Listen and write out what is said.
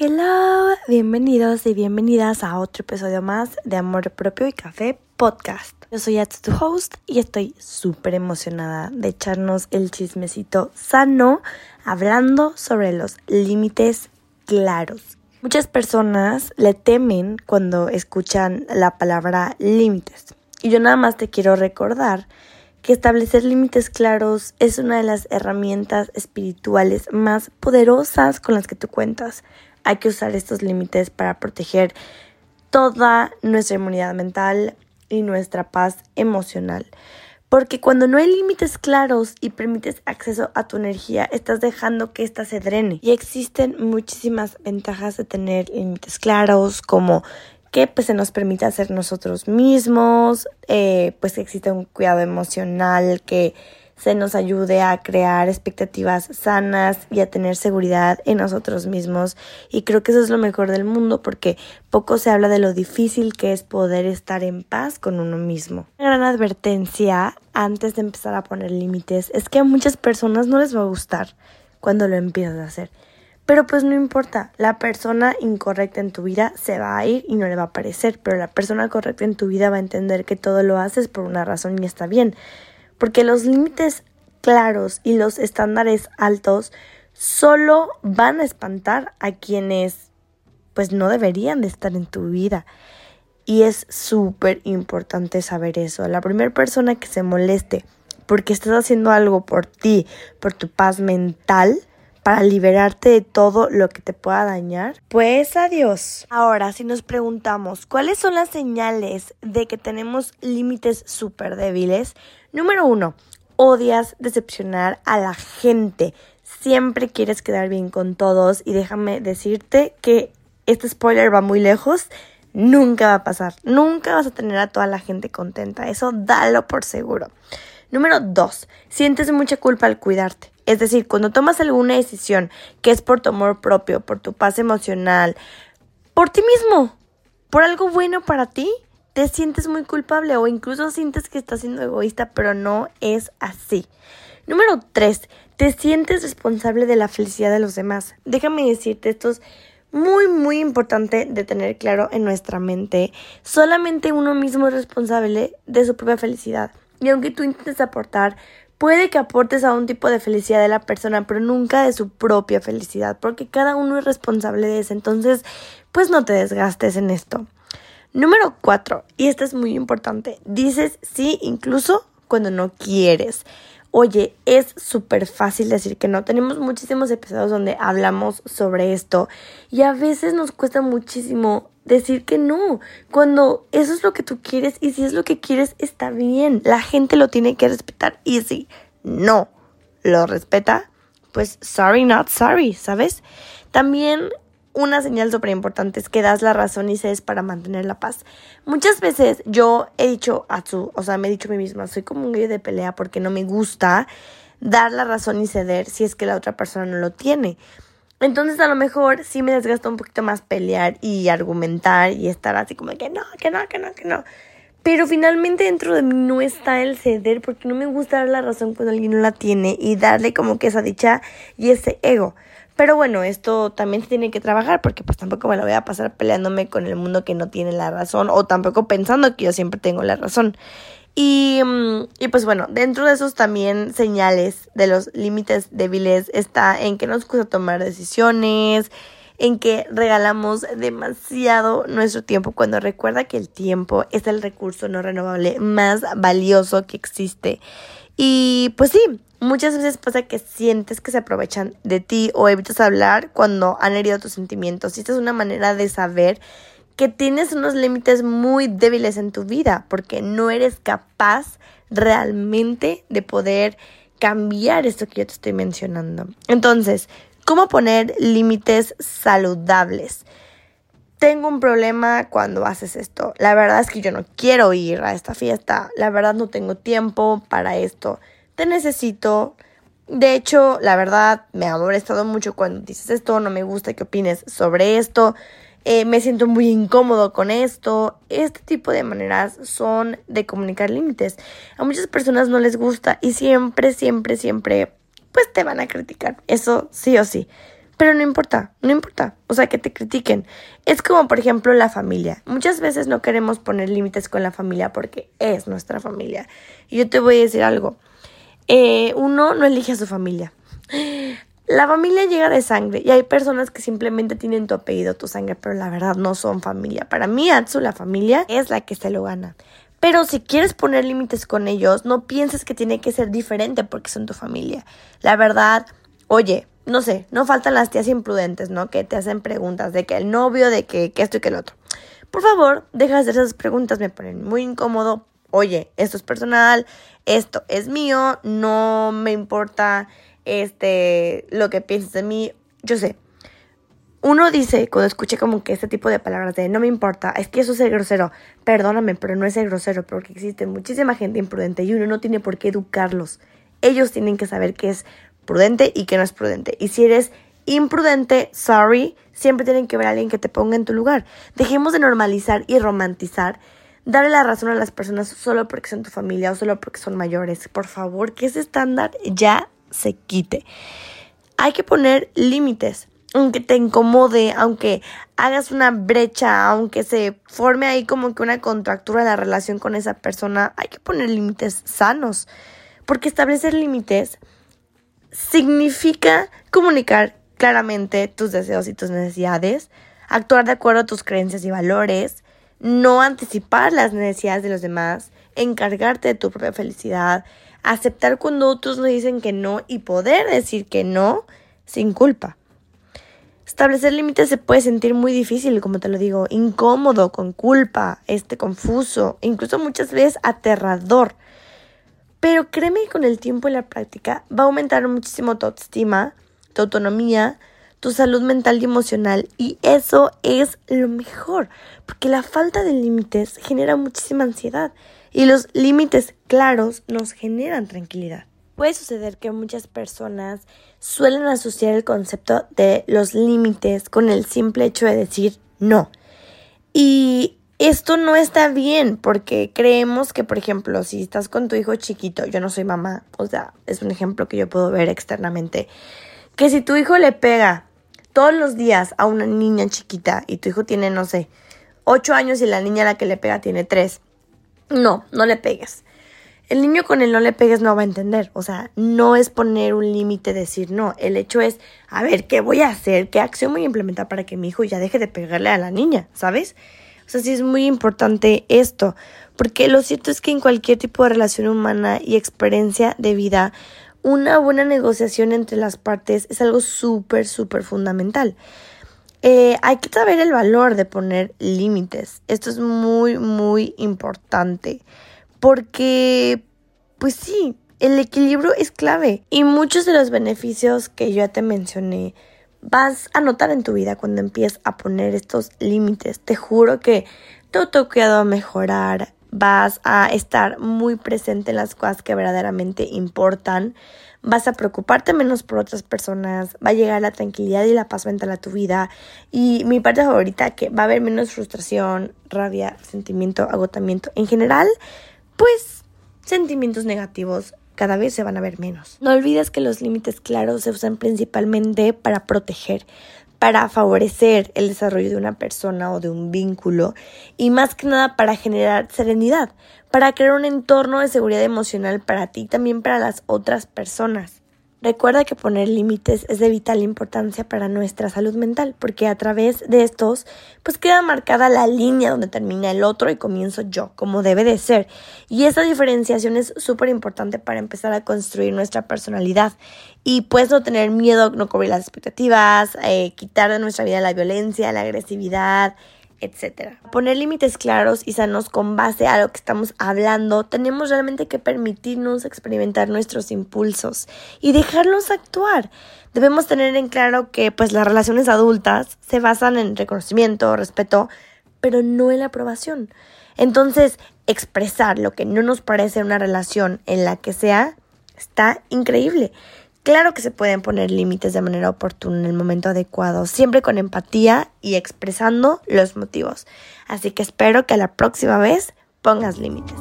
hello. Bienvenidos y bienvenidas a otro episodio más de Amor Propio y Café Podcast. Yo soy Ats, tu host, y estoy súper emocionada de echarnos el chismecito sano hablando sobre los límites claros. Muchas personas le temen cuando escuchan la palabra límites. Y yo nada más te quiero recordar que establecer límites claros es una de las herramientas espirituales más poderosas con las que tú cuentas. Hay que usar estos límites para proteger toda nuestra inmunidad mental y nuestra paz emocional. Porque cuando no hay límites claros y permites acceso a tu energía, estás dejando que ésta se drene. Y existen muchísimas ventajas de tener límites claros, como que pues se nos permita ser nosotros mismos, eh, pues que exista un cuidado emocional que se nos ayude a crear expectativas sanas y a tener seguridad en nosotros mismos. Y creo que eso es lo mejor del mundo porque poco se habla de lo difícil que es poder estar en paz con uno mismo. Una gran advertencia antes de empezar a poner límites es que a muchas personas no les va a gustar cuando lo empiezas a hacer. Pero pues no importa, la persona incorrecta en tu vida se va a ir y no le va a parecer, pero la persona correcta en tu vida va a entender que todo lo haces por una razón y está bien. Porque los límites claros y los estándares altos solo van a espantar a quienes pues no deberían de estar en tu vida. Y es súper importante saber eso. La primera persona que se moleste porque estás haciendo algo por ti, por tu paz mental, para liberarte de todo lo que te pueda dañar? Pues adiós. Ahora, si nos preguntamos cuáles son las señales de que tenemos límites súper débiles, número uno, odias decepcionar a la gente. Siempre quieres quedar bien con todos y déjame decirte que este spoiler va muy lejos. Nunca va a pasar. Nunca vas a tener a toda la gente contenta. Eso dalo por seguro. Número dos, sientes mucha culpa al cuidarte. Es decir, cuando tomas alguna decisión que es por tu amor propio, por tu paz emocional, por ti mismo, por algo bueno para ti, te sientes muy culpable o incluso sientes que estás siendo egoísta, pero no es así. Número 3. Te sientes responsable de la felicidad de los demás. Déjame decirte, esto es muy, muy importante de tener claro en nuestra mente. Solamente uno mismo es responsable de su propia felicidad. Y aunque tú intentes aportar, Puede que aportes a un tipo de felicidad de la persona, pero nunca de su propia felicidad, porque cada uno es responsable de eso. Entonces, pues no te desgastes en esto. Número cuatro, y esto es muy importante, dices sí incluso cuando no quieres. Oye, es súper fácil decir que no. Tenemos muchísimos episodios donde hablamos sobre esto y a veces nos cuesta muchísimo decir que no, cuando eso es lo que tú quieres y si es lo que quieres está bien, la gente lo tiene que respetar y si no lo respeta, pues sorry, not sorry, ¿sabes? También una señal súper importante es que das la razón y cedes para mantener la paz. Muchas veces yo he dicho a su, o sea, me he dicho a mí misma, soy como un gallo de pelea porque no me gusta dar la razón y ceder si es que la otra persona no lo tiene. Entonces a lo mejor sí me desgasta un poquito más pelear y argumentar y estar así como que no, que no, que no, que no. Pero finalmente dentro de mí no está el ceder porque no me gusta dar la razón cuando alguien no la tiene y darle como que esa dicha y ese ego. Pero bueno, esto también se tiene que trabajar porque pues tampoco me lo voy a pasar peleándome con el mundo que no tiene la razón o tampoco pensando que yo siempre tengo la razón. Y, mm, y, pues bueno, dentro de esos también señales de los límites débiles está en que nos cuesta tomar decisiones, en que regalamos demasiado nuestro tiempo cuando recuerda que el tiempo es el recurso no renovable más valioso que existe. Y pues sí, muchas veces pasa que sientes que se aprovechan de ti o evitas hablar cuando han herido tus sentimientos. Y esta es una manera de saber que tienes unos límites muy débiles en tu vida porque no eres capaz realmente de poder cambiar esto que yo te estoy mencionando. Entonces, ¿cómo poner límites saludables? Tengo un problema cuando haces esto. La verdad es que yo no quiero ir a esta fiesta. La verdad no tengo tiempo para esto. Te necesito. De hecho, la verdad me ha molestado mucho cuando dices esto. No me gusta que opines sobre esto. Eh, me siento muy incómodo con esto. Este tipo de maneras son de comunicar límites. A muchas personas no les gusta y siempre, siempre, siempre, pues te van a criticar. Eso sí o sí. Pero no importa, no importa. O sea, que te critiquen. Es como, por ejemplo, la familia. Muchas veces no queremos poner límites con la familia porque es nuestra familia. Y yo te voy a decir algo. Eh, uno no elige a su familia. La familia llega de sangre y hay personas que simplemente tienen tu apellido, tu sangre, pero la verdad no son familia. Para mí, Atsu, la familia, es la que se lo gana. Pero si quieres poner límites con ellos, no pienses que tiene que ser diferente porque son tu familia. La verdad, oye, no sé, no faltan las tías imprudentes, ¿no? Que te hacen preguntas de que el novio, de que, que esto y que el otro. Por favor, deja de hacer esas preguntas, me ponen muy incómodo. Oye, esto es personal, esto es mío, no me importa este, lo que pienses de mí, yo sé. Uno dice, cuando escuché como que este tipo de palabras de no me importa, es que eso es ser grosero. Perdóname, pero no es ser grosero, porque existe muchísima gente imprudente y uno no tiene por qué educarlos. Ellos tienen que saber qué es prudente y qué no es prudente. Y si eres imprudente, sorry, siempre tienen que ver a alguien que te ponga en tu lugar. Dejemos de normalizar y romantizar darle la razón a las personas solo porque son tu familia o solo porque son mayores. Por favor, que ese estándar ya se quite. Hay que poner límites, aunque te incomode, aunque hagas una brecha, aunque se forme ahí como que una contractura en la relación con esa persona, hay que poner límites sanos, porque establecer límites significa comunicar claramente tus deseos y tus necesidades, actuar de acuerdo a tus creencias y valores, no anticipar las necesidades de los demás, encargarte de tu propia felicidad, aceptar cuando otros nos dicen que no y poder decir que no sin culpa. Establecer límites se puede sentir muy difícil, como te lo digo, incómodo, con culpa, este confuso, incluso muchas veces aterrador. Pero créeme que con el tiempo y la práctica va a aumentar muchísimo tu autoestima, tu autonomía, tu salud mental y emocional y eso es lo mejor, porque la falta de límites genera muchísima ansiedad y los límites claros nos generan tranquilidad. Puede suceder que muchas personas suelen asociar el concepto de los límites con el simple hecho de decir no. Y esto no está bien porque creemos que, por ejemplo, si estás con tu hijo chiquito, yo no soy mamá, o sea, es un ejemplo que yo puedo ver externamente, que si tu hijo le pega todos los días a una niña chiquita y tu hijo tiene, no sé, ocho años y la niña a la que le pega tiene tres, no, no le pegues. El niño con el no le pegues no va a entender. O sea, no es poner un límite, decir no. El hecho es, a ver, ¿qué voy a hacer? ¿Qué acción voy a implementar para que mi hijo ya deje de pegarle a la niña? ¿Sabes? O sea, sí es muy importante esto. Porque lo cierto es que en cualquier tipo de relación humana y experiencia de vida, una buena negociación entre las partes es algo súper, súper fundamental. Eh, hay que saber el valor de poner límites. Esto es muy, muy importante. Porque, pues sí, el equilibrio es clave. Y muchos de los beneficios que yo ya te mencioné vas a notar en tu vida cuando empieces a poner estos límites. Te juro que todo tu va a mejorar. Vas a estar muy presente en las cosas que verdaderamente importan vas a preocuparte menos por otras personas, va a llegar la tranquilidad y la paz mental a tu vida. Y mi parte favorita, que va a haber menos frustración, rabia, sentimiento, agotamiento. En general, pues sentimientos negativos cada vez se van a ver menos. No olvides que los límites claros se usan principalmente para proteger, para favorecer el desarrollo de una persona o de un vínculo y más que nada para generar serenidad, para crear un entorno de seguridad emocional para ti y también para las otras personas. Recuerda que poner límites es de vital importancia para nuestra salud mental, porque a través de estos, pues queda marcada la línea donde termina el otro y comienzo yo, como debe de ser. Y esa diferenciación es súper importante para empezar a construir nuestra personalidad. Y pues no tener miedo, no cubrir las expectativas, eh, quitar de nuestra vida la violencia, la agresividad, etcétera. Poner límites claros y sanos con base a lo que estamos hablando, tenemos realmente que permitirnos experimentar nuestros impulsos y dejarlos actuar. Debemos tener en claro que pues las relaciones adultas se basan en reconocimiento, respeto, pero no en la aprobación. Entonces, expresar lo que no nos parece una relación en la que sea está increíble. Claro que se pueden poner límites de manera oportuna en el momento adecuado, siempre con empatía y expresando los motivos. Así que espero que la próxima vez pongas límites.